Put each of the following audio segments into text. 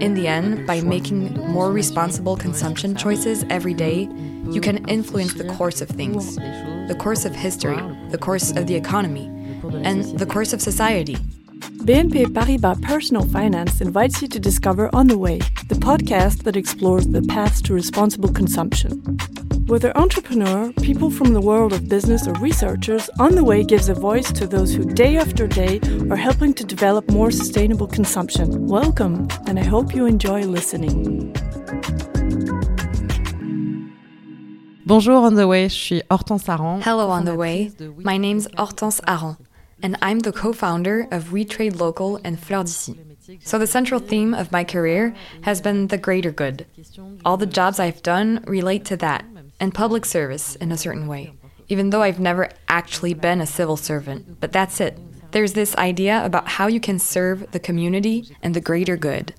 In the end, by making more responsible consumption choices every day, you can influence the course of things, the course of history, the course of the economy, and the course of society. BNP Paribas Personal Finance invites you to discover On the Way, the podcast that explores the paths to responsible consumption. Whether entrepreneur, people from the world of business, or researchers, On the Way gives a voice to those who day after day are helping to develop more sustainable consumption. Welcome, and I hope you enjoy listening. Bonjour On the Way, je suis Hortense Harang. Hello On the Way, my name's Hortense Harang, and I'm the co founder of We Trade Local and Fleurs d'Ici. So, the central theme of my career has been the greater good. All the jobs I've done relate to that and public service in a certain way, even though I've never actually been a civil servant. But that's it. There's this idea about how you can serve the community and the greater good.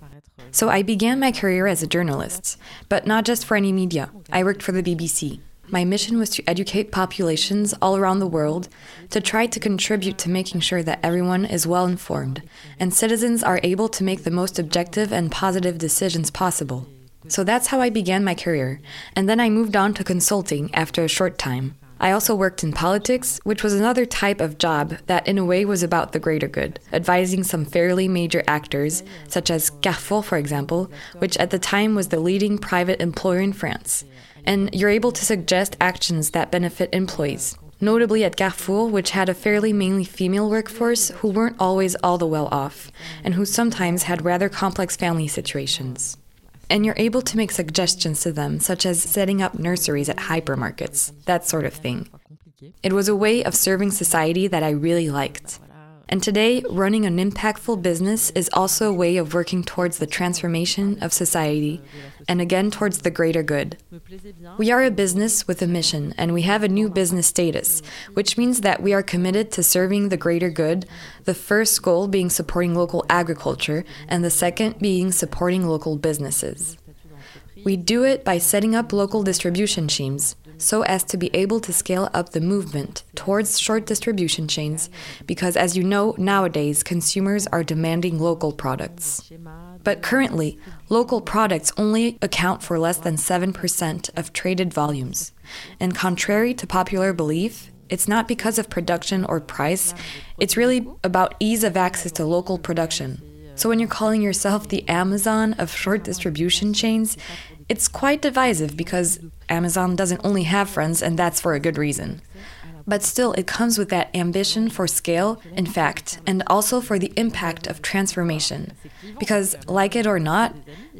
So I began my career as a journalist, but not just for any media. I worked for the BBC. My mission was to educate populations all around the world to try to contribute to making sure that everyone is well informed and citizens are able to make the most objective and positive decisions possible. So that's how I began my career, and then I moved on to consulting after a short time. I also worked in politics, which was another type of job that, in a way, was about the greater good, advising some fairly major actors, such as Carrefour, for example, which at the time was the leading private employer in France. And you're able to suggest actions that benefit employees, notably at Carrefour, which had a fairly mainly female workforce who weren't always all the well off, and who sometimes had rather complex family situations. And you're able to make suggestions to them, such as setting up nurseries at hypermarkets, that sort of thing. It was a way of serving society that I really liked. And today, running an impactful business is also a way of working towards the transformation of society and again towards the greater good. We are a business with a mission, and we have a new business status, which means that we are committed to serving the greater good, the first goal being supporting local agriculture, and the second being supporting local businesses. We do it by setting up local distribution schemes so as to be able to scale up the movement towards short distribution chains, because as you know, nowadays consumers are demanding local products. But currently, local products only account for less than 7% of traded volumes. And contrary to popular belief, it's not because of production or price, it's really about ease of access to local production. So when you're calling yourself the Amazon of short distribution chains, it's quite divisive because Amazon doesn't only have friends, and that's for a good reason. But still, it comes with that ambition for scale, in fact, and also for the impact of transformation. Because, like it or not,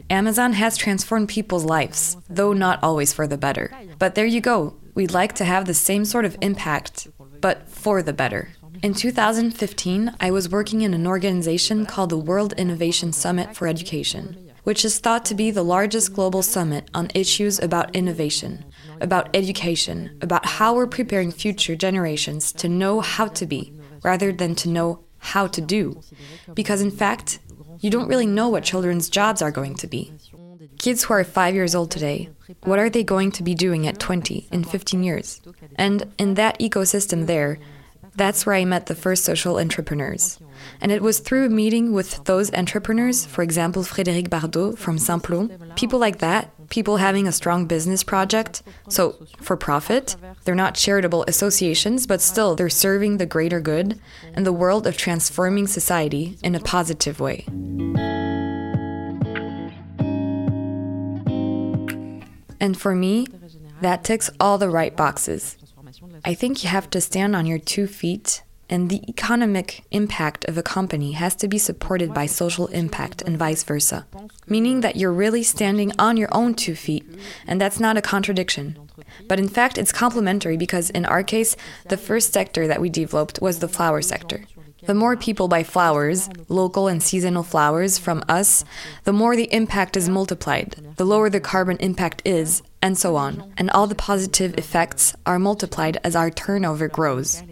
Amazon has transformed people's lives, though not always for the better. But there you go. We'd like to have the same sort of impact, but for the better. In 2015, I was working in an organization called the World Innovation Summit for Education which is thought to be the largest global summit on issues about innovation, about education, about how we're preparing future generations to know how to be, rather than to know how to do. Because in fact, you don't really know what children's jobs are going to be. Kids who are five years old today, what are they going to be doing at 20, in 15 years? And in that ecosystem there, that's where I met the first social entrepreneurs. And it was through a meeting with those entrepreneurs, for example, Frédéric Bardeau from Simplon, people like that, people having a strong business project, so for profit, they're not charitable associations, but still they're serving the greater good and the world of transforming society in a positive way. And for me, that ticks all the right boxes. I think you have to stand on your two feet and the economic impact of a company has to be supported by social impact and vice versa, meaning that you're really standing on your own two feet, and that's not a contradiction. But in fact, it's complementary because in our case, the first sector that we developed was the flower sector. The more people buy flowers, local and seasonal flowers, from us, the more the impact is multiplied, the lower the carbon impact is, and so on. And all the positive effects are multiplied as our turnover grows.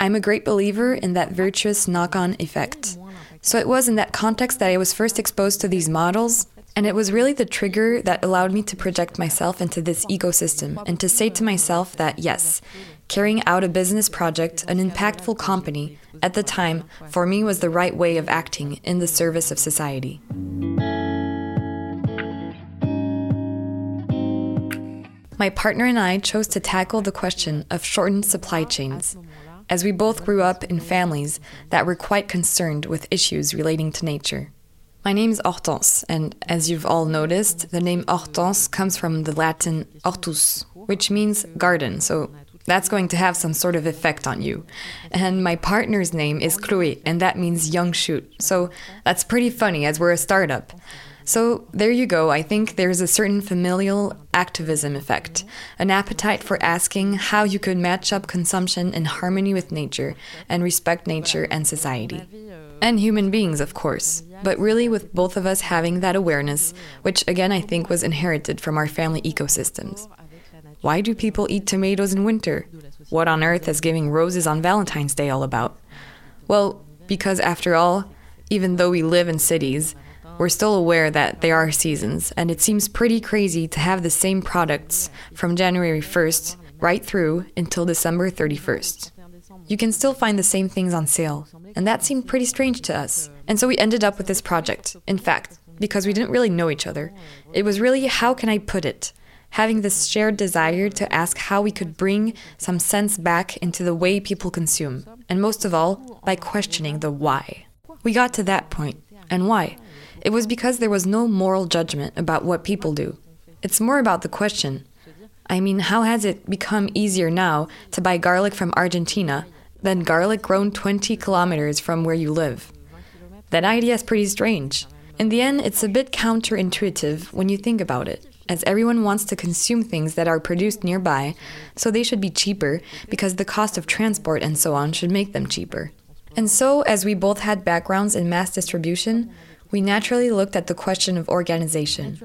I'm a great believer in that virtuous knock on effect. So it was in that context that I was first exposed to these models, and it was really the trigger that allowed me to project myself into this ecosystem and to say to myself that yes, carrying out a business project, an impactful company, at the time, for me was the right way of acting in the service of society. My partner and I chose to tackle the question of shortened supply chains as we both grew up in families that were quite concerned with issues relating to nature. My name is Hortense, and as you've all noticed, the name Hortense comes from the Latin hortus, which means garden, so that's going to have some sort of effect on you. And my partner's name is Chloe, and that means young shoot, so that's pretty funny as we're a startup. So there you go. I think there's a certain familial activism effect, an appetite for asking how you could match up consumption in harmony with nature and respect nature and society. And human beings, of course, but really with both of us having that awareness, which again I think was inherited from our family ecosystems. Why do people eat tomatoes in winter? What on earth is giving roses on Valentine's Day all about? Well, because after all, even though we live in cities, we're still aware that there are seasons, and it seems pretty crazy to have the same products from January 1st right through until December 31st. You can still find the same things on sale, and that seemed pretty strange to us. And so we ended up with this project. In fact, because we didn't really know each other, it was really how can I put it? Having this shared desire to ask how we could bring some sense back into the way people consume, and most of all, by questioning the why. We got to that point, and why? It was because there was no moral judgment about what people do. It's more about the question. I mean, how has it become easier now to buy garlic from Argentina than garlic grown 20 kilometers from where you live? That idea is pretty strange. In the end, it's a bit counterintuitive when you think about it, as everyone wants to consume things that are produced nearby, so they should be cheaper because the cost of transport and so on should make them cheaper. And so, as we both had backgrounds in mass distribution, we naturally looked at the question of organization.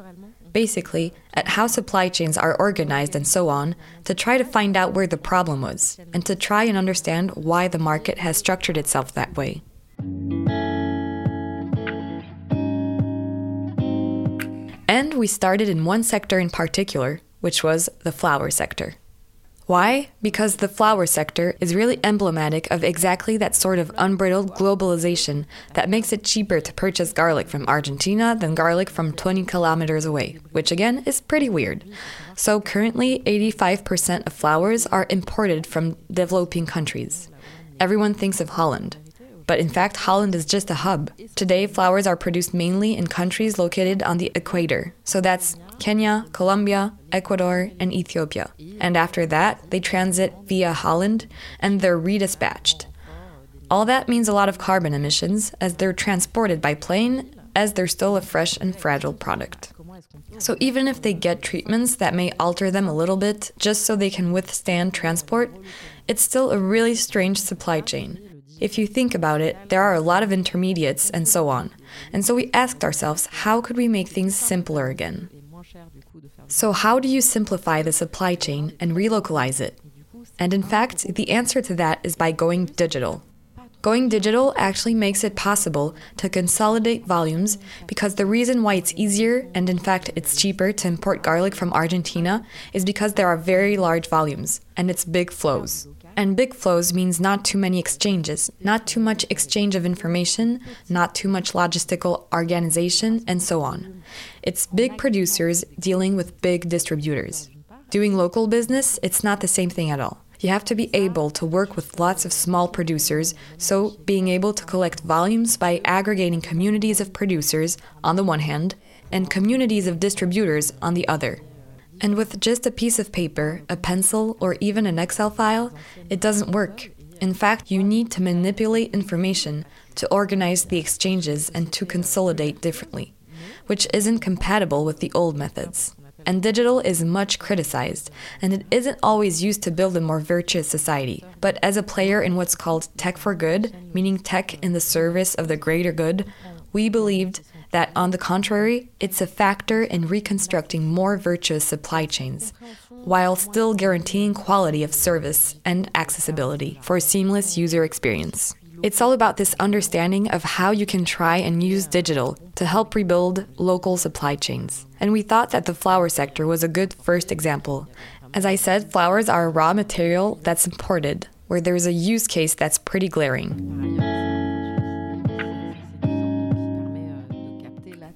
Basically, at how supply chains are organized and so on, to try to find out where the problem was, and to try and understand why the market has structured itself that way. And we started in one sector in particular, which was the flower sector. Why? Because the flower sector is really emblematic of exactly that sort of unbridled globalization that makes it cheaper to purchase garlic from Argentina than garlic from 20 kilometers away, which again is pretty weird. So currently, 85% of flowers are imported from developing countries. Everyone thinks of Holland. But in fact, Holland is just a hub. Today, flowers are produced mainly in countries located on the equator. So that's Kenya, Colombia, Ecuador, and Ethiopia. And after that, they transit via Holland and they're redispatched. All that means a lot of carbon emissions as they're transported by plane as they're still a fresh and fragile product. So even if they get treatments that may alter them a little bit just so they can withstand transport, it's still a really strange supply chain. If you think about it, there are a lot of intermediates and so on. And so we asked ourselves, how could we make things simpler again? So, how do you simplify the supply chain and relocalize it? And in fact, the answer to that is by going digital. Going digital actually makes it possible to consolidate volumes because the reason why it's easier and in fact it's cheaper to import garlic from Argentina is because there are very large volumes and it's big flows. And big flows means not too many exchanges, not too much exchange of information, not too much logistical organization, and so on. It's big producers dealing with big distributors. Doing local business, it's not the same thing at all. You have to be able to work with lots of small producers, so being able to collect volumes by aggregating communities of producers on the one hand and communities of distributors on the other. And with just a piece of paper, a pencil, or even an Excel file, it doesn't work. In fact, you need to manipulate information to organize the exchanges and to consolidate differently, which isn't compatible with the old methods. And digital is much criticized, and it isn't always used to build a more virtuous society. But as a player in what's called tech for good, meaning tech in the service of the greater good, we believed that, on the contrary, it's a factor in reconstructing more virtuous supply chains, while still guaranteeing quality of service and accessibility for a seamless user experience. It's all about this understanding of how you can try and use digital to help rebuild local supply chains. And we thought that the flower sector was a good first example. As I said, flowers are a raw material that's imported, where there's a use case that's pretty glaring.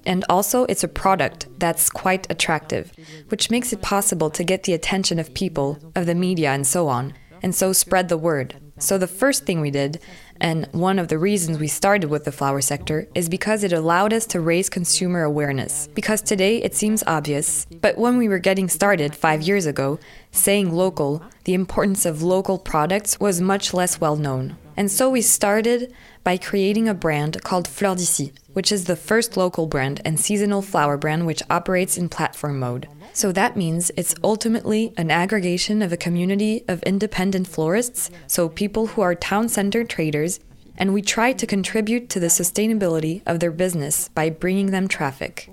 And also, it's a product that's quite attractive, which makes it possible to get the attention of people, of the media, and so on, and so spread the word. So, the first thing we did, and one of the reasons we started with the flower sector, is because it allowed us to raise consumer awareness. Because today it seems obvious, but when we were getting started five years ago, saying local, the importance of local products was much less well known. And so we started by creating a brand called Fleurs d'Ici, which is the first local brand and seasonal flower brand which operates in platform mode. So that means it's ultimately an aggregation of a community of independent florists, so people who are town center traders, and we try to contribute to the sustainability of their business by bringing them traffic.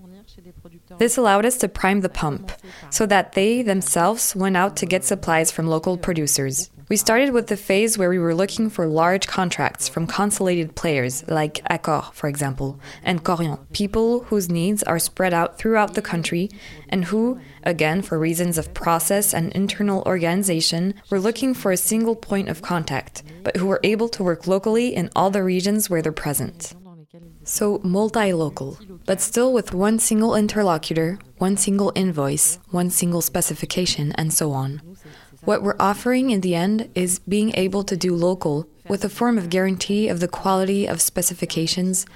This allowed us to prime the pump so that they themselves went out to get supplies from local producers. We started with the phase where we were looking for large contracts from consolidated players like Accor, for example, and Korian, people whose needs are spread out throughout the country and who, again for reasons of process and internal organization, were looking for a single point of contact, but who were able to work locally in all the regions where they're present. So multi local, but still with one single interlocutor, one single invoice, one single specification, and so on. What we're offering in the end is being able to do local with a form of guarantee of the quality of specifications,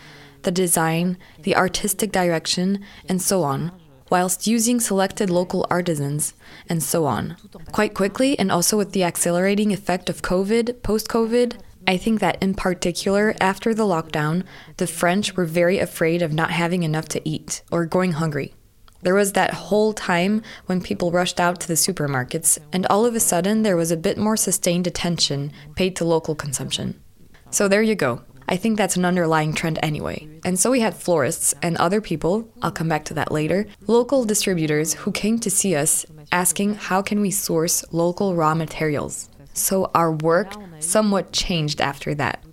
the design, the artistic direction, and so on, whilst using selected local artisans, and so on. Quite quickly, and also with the accelerating effect of COVID, post COVID, I think that in particular, after the lockdown, the French were very afraid of not having enough to eat or going hungry. There was that whole time when people rushed out to the supermarkets, and all of a sudden there was a bit more sustained attention paid to local consumption. So there you go. I think that's an underlying trend anyway. And so we had florists and other people, I'll come back to that later, local distributors who came to see us asking how can we source local raw materials. So our work somewhat changed after that.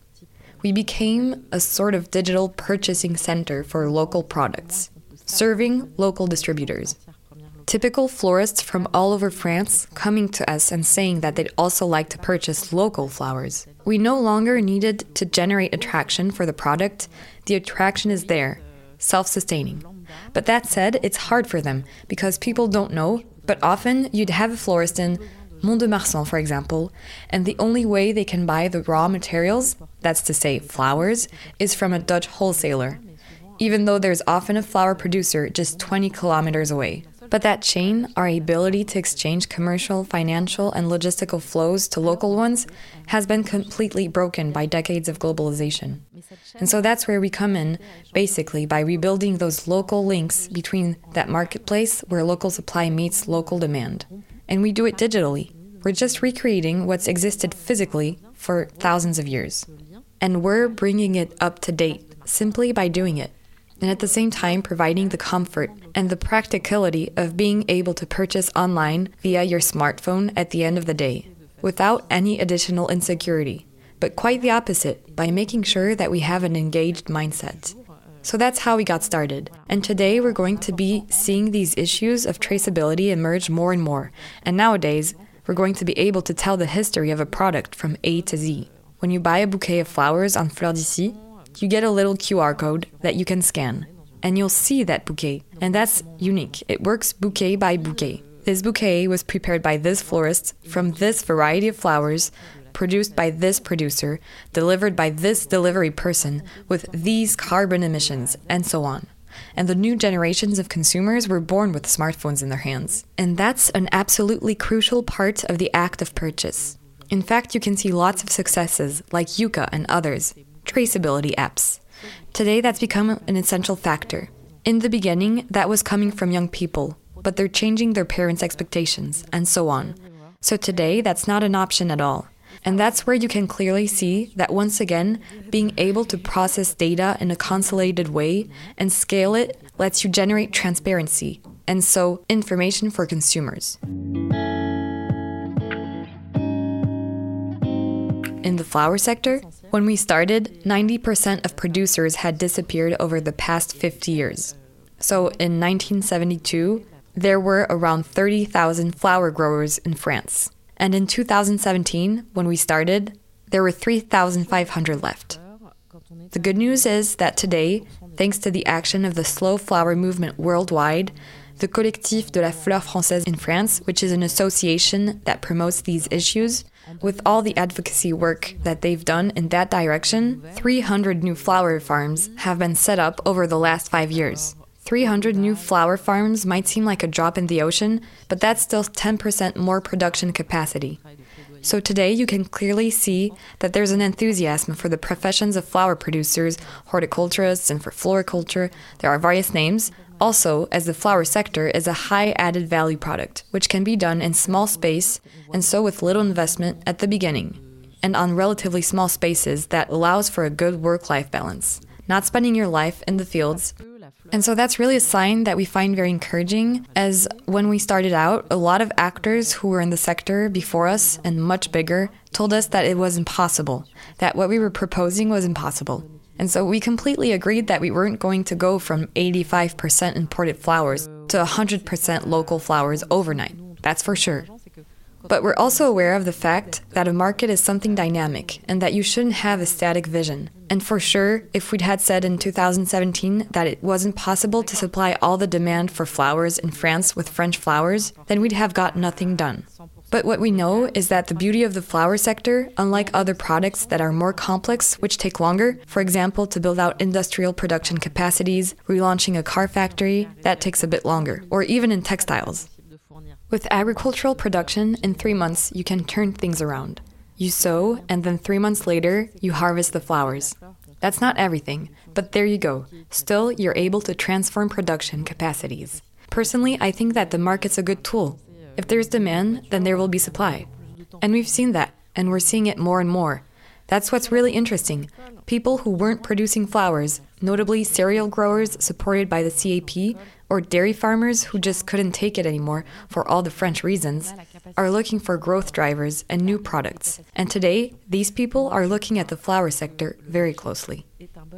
We became a sort of digital purchasing center for local products serving local distributors. Typical florists from all over France coming to us and saying that they'd also like to purchase local flowers. We no longer needed to generate attraction for the product, the attraction is there, self sustaining. But that said, it's hard for them because people don't know, but often you'd have a florist in Mont de Marsan, for example, and the only way they can buy the raw materials, that's to say flowers, is from a Dutch wholesaler even though there's often a flower producer just 20 kilometers away. But that chain, our ability to exchange commercial, financial, and logistical flows to local ones, has been completely broken by decades of globalization. And so that's where we come in, basically, by rebuilding those local links between that marketplace where local supply meets local demand. And we do it digitally. We're just recreating what's existed physically for thousands of years. And we're bringing it up to date simply by doing it and at the same time providing the comfort and the practicality of being able to purchase online via your smartphone at the end of the day, without any additional insecurity, but quite the opposite by making sure that we have an engaged mindset. So that's how we got started. And today we're going to be seeing these issues of traceability emerge more and more. And nowadays, we're going to be able to tell the history of a product from A to Z. When you buy a bouquet of flowers on Fleurs d'Ici, you get a little QR code that you can scan, and you'll see that bouquet. And that's unique. It works bouquet by bouquet. This bouquet was prepared by this florist from this variety of flowers, produced by this producer, delivered by this delivery person, with these carbon emissions, and so on. And the new generations of consumers were born with smartphones in their hands. And that's an absolutely crucial part of the act of purchase. In fact, you can see lots of successes, like Yuka and others, traceability apps. Today, that's become an essential factor. In the beginning, that was coming from young people, but they're changing their parents' expectations, and so on. So today, that's not an option at all. And that's where you can clearly see that once again, being able to process data in a consolidated way and scale it lets you generate transparency, and so information for consumers. In the flower sector, when we started, 90% of producers had disappeared over the past 50 years. So in 1972, there were around 30,000 flower growers in France. And in 2017, when we started, there were 3,500 left. The good news is that today, thanks to the action of the slow flower movement worldwide, the Collectif de la Fleur Française in France, which is an association that promotes these issues, with all the advocacy work that they've done in that direction, 300 new flower farms have been set up over the last five years. 300 new flower farms might seem like a drop in the ocean, but that's still 10% more production capacity. So today you can clearly see that there's an enthusiasm for the professions of flower producers, horticulturists, and for floriculture. There are various names. Also, as the flower sector is a high added value product, which can be done in small space and so with little investment at the beginning, and on relatively small spaces that allows for a good work life balance. Not spending your life in the fields, and so that's really a sign that we find very encouraging, as when we started out, a lot of actors who were in the sector before us and much bigger told us that it was impossible, that what we were proposing was impossible. And so we completely agreed that we weren't going to go from 85% imported flowers to 100% local flowers overnight. That's for sure. But we're also aware of the fact that a market is something dynamic and that you shouldn't have a static vision. And for sure, if we'd had said in 2017 that it wasn't possible to supply all the demand for flowers in France with French flowers, then we'd have got nothing done. But what we know is that the beauty of the flower sector, unlike other products that are more complex, which take longer, for example, to build out industrial production capacities, relaunching a car factory, that takes a bit longer, or even in textiles. With agricultural production, in three months, you can turn things around. You sow, and then three months later, you harvest the flowers. That's not everything, but there you go. Still, you're able to transform production capacities. Personally, I think that the market's a good tool. If there's demand, then there will be supply. And we've seen that, and we're seeing it more and more. That's what's really interesting. People who weren't producing flowers, notably cereal growers supported by the CAP, or dairy farmers who just couldn't take it anymore for all the French reasons, are looking for growth drivers and new products. And today, these people are looking at the flower sector very closely.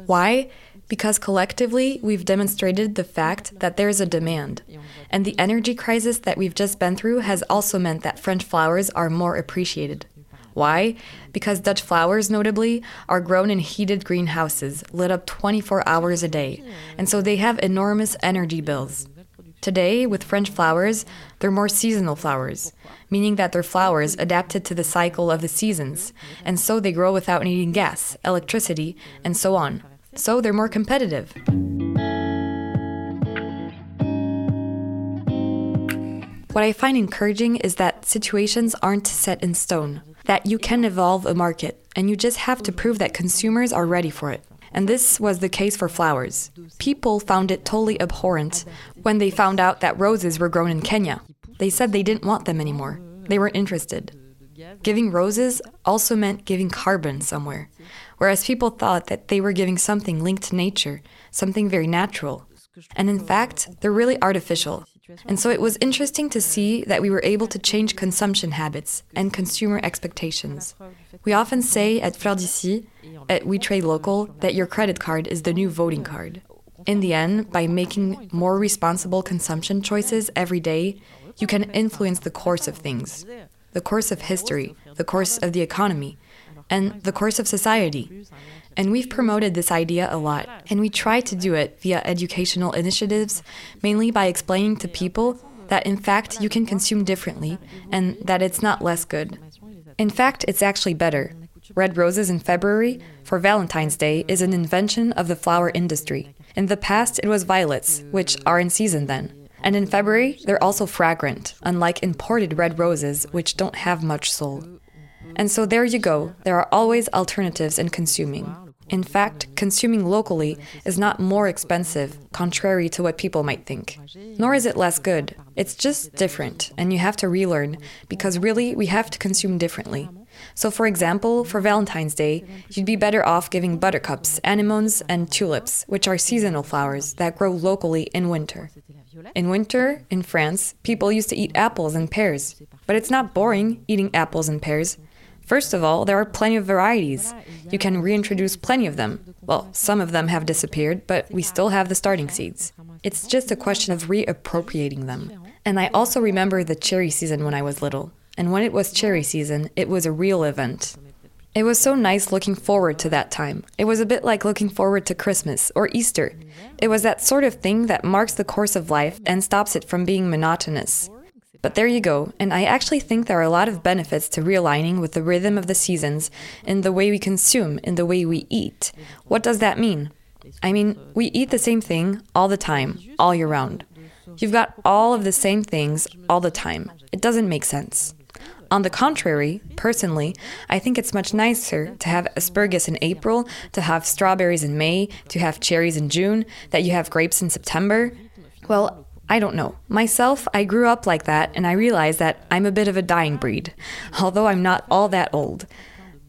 Why? Because collectively, we've demonstrated the fact that there is a demand. And the energy crisis that we've just been through has also meant that French flowers are more appreciated. Why? Because Dutch flowers, notably, are grown in heated greenhouses, lit up 24 hours a day, and so they have enormous energy bills. Today, with French flowers, they're more seasonal flowers, meaning that they're flowers adapted to the cycle of the seasons, and so they grow without needing gas, electricity, and so on. So they're more competitive. What I find encouraging is that situations aren't set in stone that you can evolve a market, and you just have to prove that consumers are ready for it. And this was the case for flowers. People found it totally abhorrent when they found out that roses were grown in Kenya. They said they didn't want them anymore. They weren't interested. Giving roses also meant giving carbon somewhere, whereas people thought that they were giving something linked to nature, something very natural. And in fact, they're really artificial. And so it was interesting to see that we were able to change consumption habits and consumer expectations. We often say at Fleurs d'Ici, at We Trade Local, that your credit card is the new voting card. In the end, by making more responsible consumption choices every day, you can influence the course of things, the course of history, the course of the economy, and the course of society. And we've promoted this idea a lot, and we try to do it via educational initiatives, mainly by explaining to people that in fact you can consume differently and that it's not less good. In fact, it's actually better. Red roses in February for Valentine's Day is an invention of the flower industry. In the past, it was violets, which are in season then. And in February, they're also fragrant, unlike imported red roses, which don't have much soul. And so there you go, there are always alternatives in consuming. In fact, consuming locally is not more expensive, contrary to what people might think. Nor is it less good. It's just different, and you have to relearn, because really, we have to consume differently. So, for example, for Valentine's Day, you'd be better off giving buttercups, anemones, and tulips, which are seasonal flowers that grow locally in winter. In winter, in France, people used to eat apples and pears. But it's not boring eating apples and pears. First of all, there are plenty of varieties. You can reintroduce plenty of them. Well, some of them have disappeared, but we still have the starting seeds. It's just a question of reappropriating them. And I also remember the cherry season when I was little. And when it was cherry season, it was a real event. It was so nice looking forward to that time. It was a bit like looking forward to Christmas or Easter. It was that sort of thing that marks the course of life and stops it from being monotonous. But there you go, and I actually think there are a lot of benefits to realigning with the rhythm of the seasons in the way we consume, in the way we eat. What does that mean? I mean, we eat the same thing all the time, all year round. You've got all of the same things all the time. It doesn't make sense. On the contrary, personally, I think it's much nicer to have asparagus in April, to have strawberries in May, to have cherries in June, that you have grapes in September. Well, I don't know. Myself, I grew up like that, and I realize that I'm a bit of a dying breed, although I'm not all that old.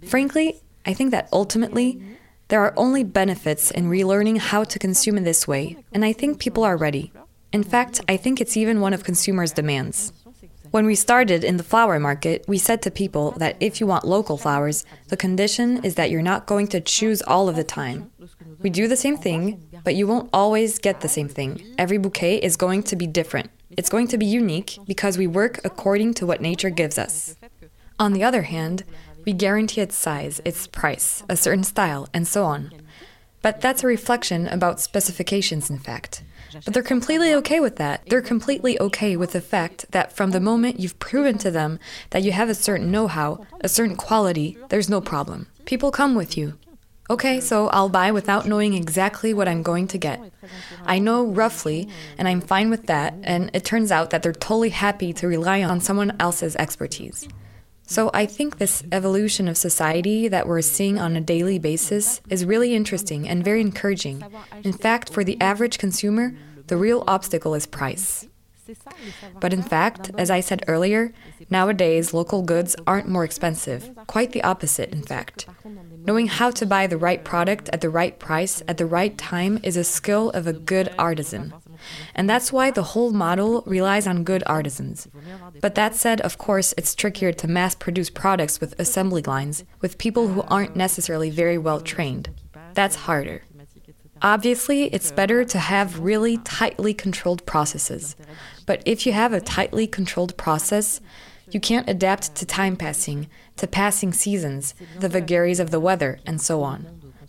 Frankly, I think that ultimately, there are only benefits in relearning how to consume in this way, and I think people are ready. In fact, I think it's even one of consumers' demands. When we started in the flower market, we said to people that if you want local flowers, the condition is that you're not going to choose all of the time. We do the same thing, but you won't always get the same thing. Every bouquet is going to be different. It's going to be unique because we work according to what nature gives us. On the other hand, we guarantee its size, its price, a certain style, and so on. But that's a reflection about specifications, in fact. But they're completely okay with that. They're completely okay with the fact that from the moment you've proven to them that you have a certain know how, a certain quality, there's no problem. People come with you. Okay, so I'll buy without knowing exactly what I'm going to get. I know roughly, and I'm fine with that, and it turns out that they're totally happy to rely on someone else's expertise. So I think this evolution of society that we're seeing on a daily basis is really interesting and very encouraging. In fact, for the average consumer, the real obstacle is price. But in fact, as I said earlier, nowadays local goods aren't more expensive. Quite the opposite, in fact. Knowing how to buy the right product at the right price at the right time is a skill of a good artisan. And that's why the whole model relies on good artisans. But that said, of course, it's trickier to mass produce products with assembly lines, with people who aren't necessarily very well trained. That's harder. Obviously, it's better to have really tightly controlled processes. But if you have a tightly controlled process, you can't adapt to time passing, to passing seasons, the vagaries of the weather, and so on.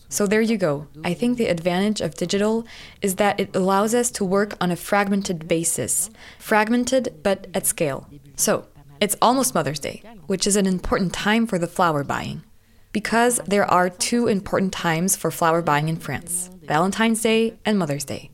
So there you go. I think the advantage of digital is that it allows us to work on a fragmented basis, fragmented but at scale. So it's almost Mother's Day, which is an important time for the flower buying. Because there are two important times for flower buying in France Valentine's Day and Mother's Day.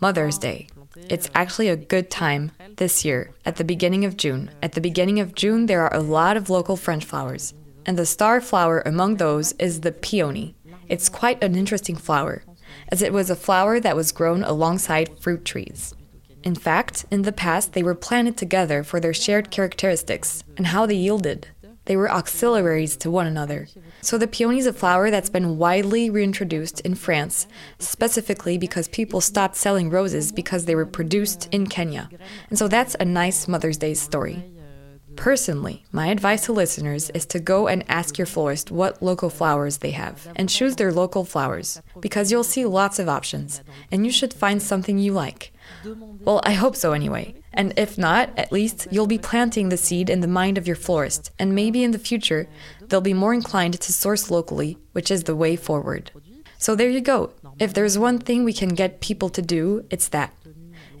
Mother's Day. It's actually a good time this year, at the beginning of June. At the beginning of June, there are a lot of local French flowers. And the star flower among those is the peony, it's quite an interesting flower, as it was a flower that was grown alongside fruit trees. In fact, in the past, they were planted together for their shared characteristics and how they yielded. They were auxiliaries to one another. So the peony is a flower that's been widely reintroduced in France, specifically because people stopped selling roses because they were produced in Kenya. And so that's a nice Mother's Day story. Personally, my advice to listeners is to go and ask your florist what local flowers they have and choose their local flowers because you'll see lots of options and you should find something you like. Well, I hope so anyway. And if not, at least you'll be planting the seed in the mind of your florist, and maybe in the future they'll be more inclined to source locally, which is the way forward. So there you go. If there's one thing we can get people to do, it's that.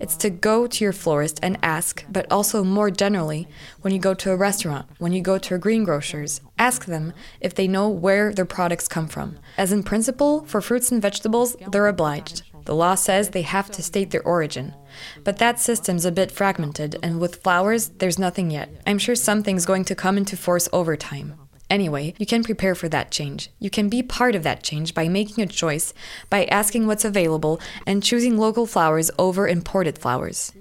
It's to go to your florist and ask, but also more generally, when you go to a restaurant, when you go to a greengrocer's, ask them if they know where their products come from. As in principle, for fruits and vegetables, they're obliged. The law says they have to state their origin. But that system's a bit fragmented, and with flowers, there's nothing yet. I'm sure something's going to come into force over time. Anyway, you can prepare for that change. You can be part of that change by making a choice, by asking what's available, and choosing local flowers over imported flowers.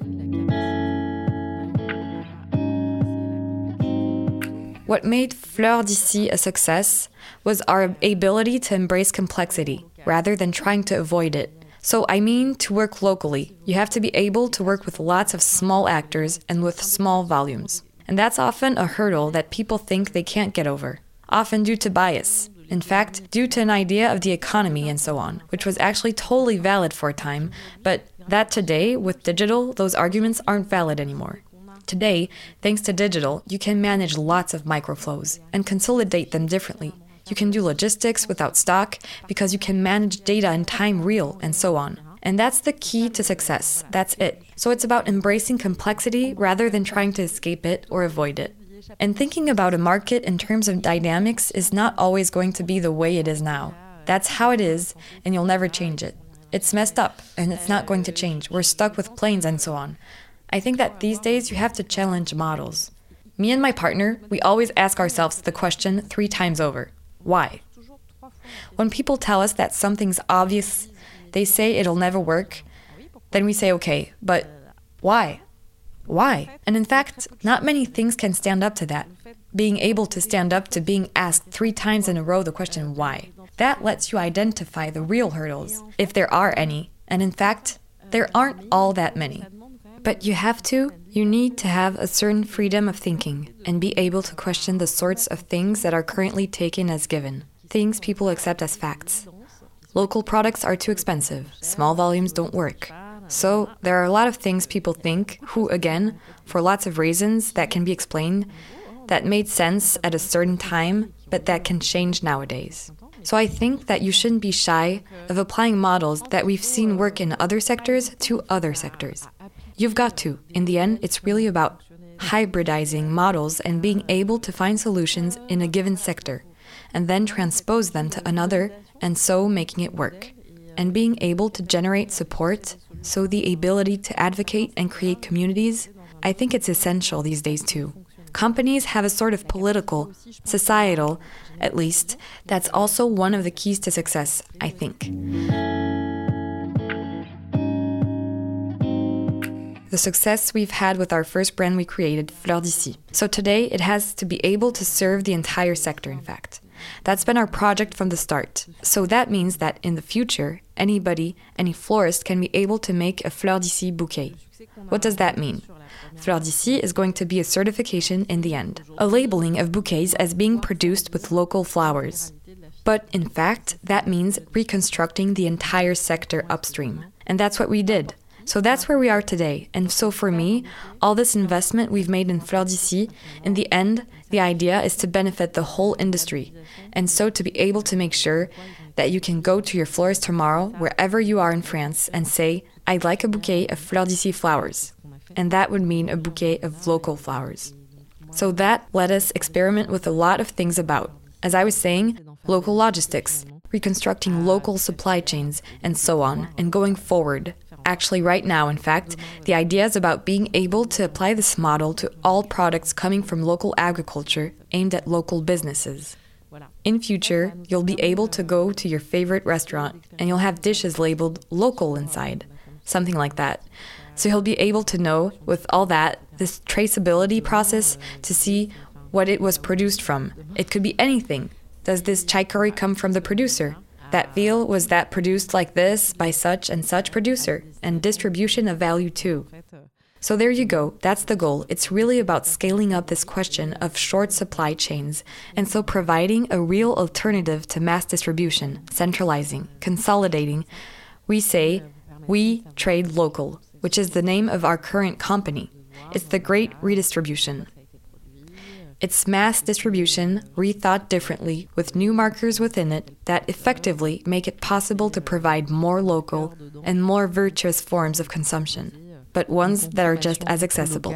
What made Fleurs d'ici a success was our ability to embrace complexity rather than trying to avoid it. So, I mean to work locally. You have to be able to work with lots of small actors and with small volumes. And that's often a hurdle that people think they can't get over, often due to bias. In fact, due to an idea of the economy and so on, which was actually totally valid for a time, but that today, with digital, those arguments aren't valid anymore. Today, thanks to digital, you can manage lots of microflows and consolidate them differently. You can do logistics without stock because you can manage data in time real and so on. And that's the key to success. That's it. So it's about embracing complexity rather than trying to escape it or avoid it. And thinking about a market in terms of dynamics is not always going to be the way it is now. That's how it is, and you'll never change it. It's messed up, and it's not going to change. We're stuck with planes and so on. I think that these days you have to challenge models. Me and my partner, we always ask ourselves the question three times over why? When people tell us that something's obvious, they say it'll never work, then we say, okay, but why? Why? And in fact, not many things can stand up to that. Being able to stand up to being asked three times in a row the question why. That lets you identify the real hurdles, if there are any. And in fact, there aren't all that many. But you have to, you need to have a certain freedom of thinking and be able to question the sorts of things that are currently taken as given, things people accept as facts. Local products are too expensive, small volumes don't work. So, there are a lot of things people think, who, again, for lots of reasons that can be explained, that made sense at a certain time, but that can change nowadays. So I think that you shouldn't be shy of applying models that we've seen work in other sectors to other sectors. You've got to. In the end, it's really about hybridizing models and being able to find solutions in a given sector, and then transpose them to another, and so making it work. And being able to generate support, so the ability to advocate and create communities, I think it's essential these days too. Companies have a sort of political, societal, at least, that's also one of the keys to success, I think. The success we've had with our first brand we created, Fleurs d'Ici. So today it has to be able to serve the entire sector, in fact. That's been our project from the start. So that means that in the future, anybody, any florist can be able to make a Fleurs d'Ici bouquet. What does that mean? Fleurs d'Ici is going to be a certification in the end, a labeling of bouquets as being produced with local flowers. But in fact, that means reconstructing the entire sector upstream. And that's what we did. So that's where we are today. And so for me, all this investment we've made in Fleurs d'Ici, in the end, the idea is to benefit the whole industry. And so to be able to make sure that you can go to your florist tomorrow, wherever you are in France, and say, I'd like a bouquet of Fleurs d'Ici flowers. And that would mean a bouquet of local flowers. So that let us experiment with a lot of things about, as I was saying, local logistics, reconstructing local supply chains, and so on, and going forward, Actually, right now, in fact, the idea is about being able to apply this model to all products coming from local agriculture aimed at local businesses. In future, you'll be able to go to your favorite restaurant and you'll have dishes labeled local inside, something like that. So you'll be able to know, with all that, this traceability process to see what it was produced from. It could be anything. Does this chai curry come from the producer? That veal was that produced like this by such and such producer, and distribution of value too. So there you go, that's the goal. It's really about scaling up this question of short supply chains, and so providing a real alternative to mass distribution, centralizing, consolidating. We say, we trade local, which is the name of our current company. It's the great redistribution. Its mass distribution rethought differently with new markers within it that effectively make it possible to provide more local and more virtuous forms of consumption, but ones that are just as accessible.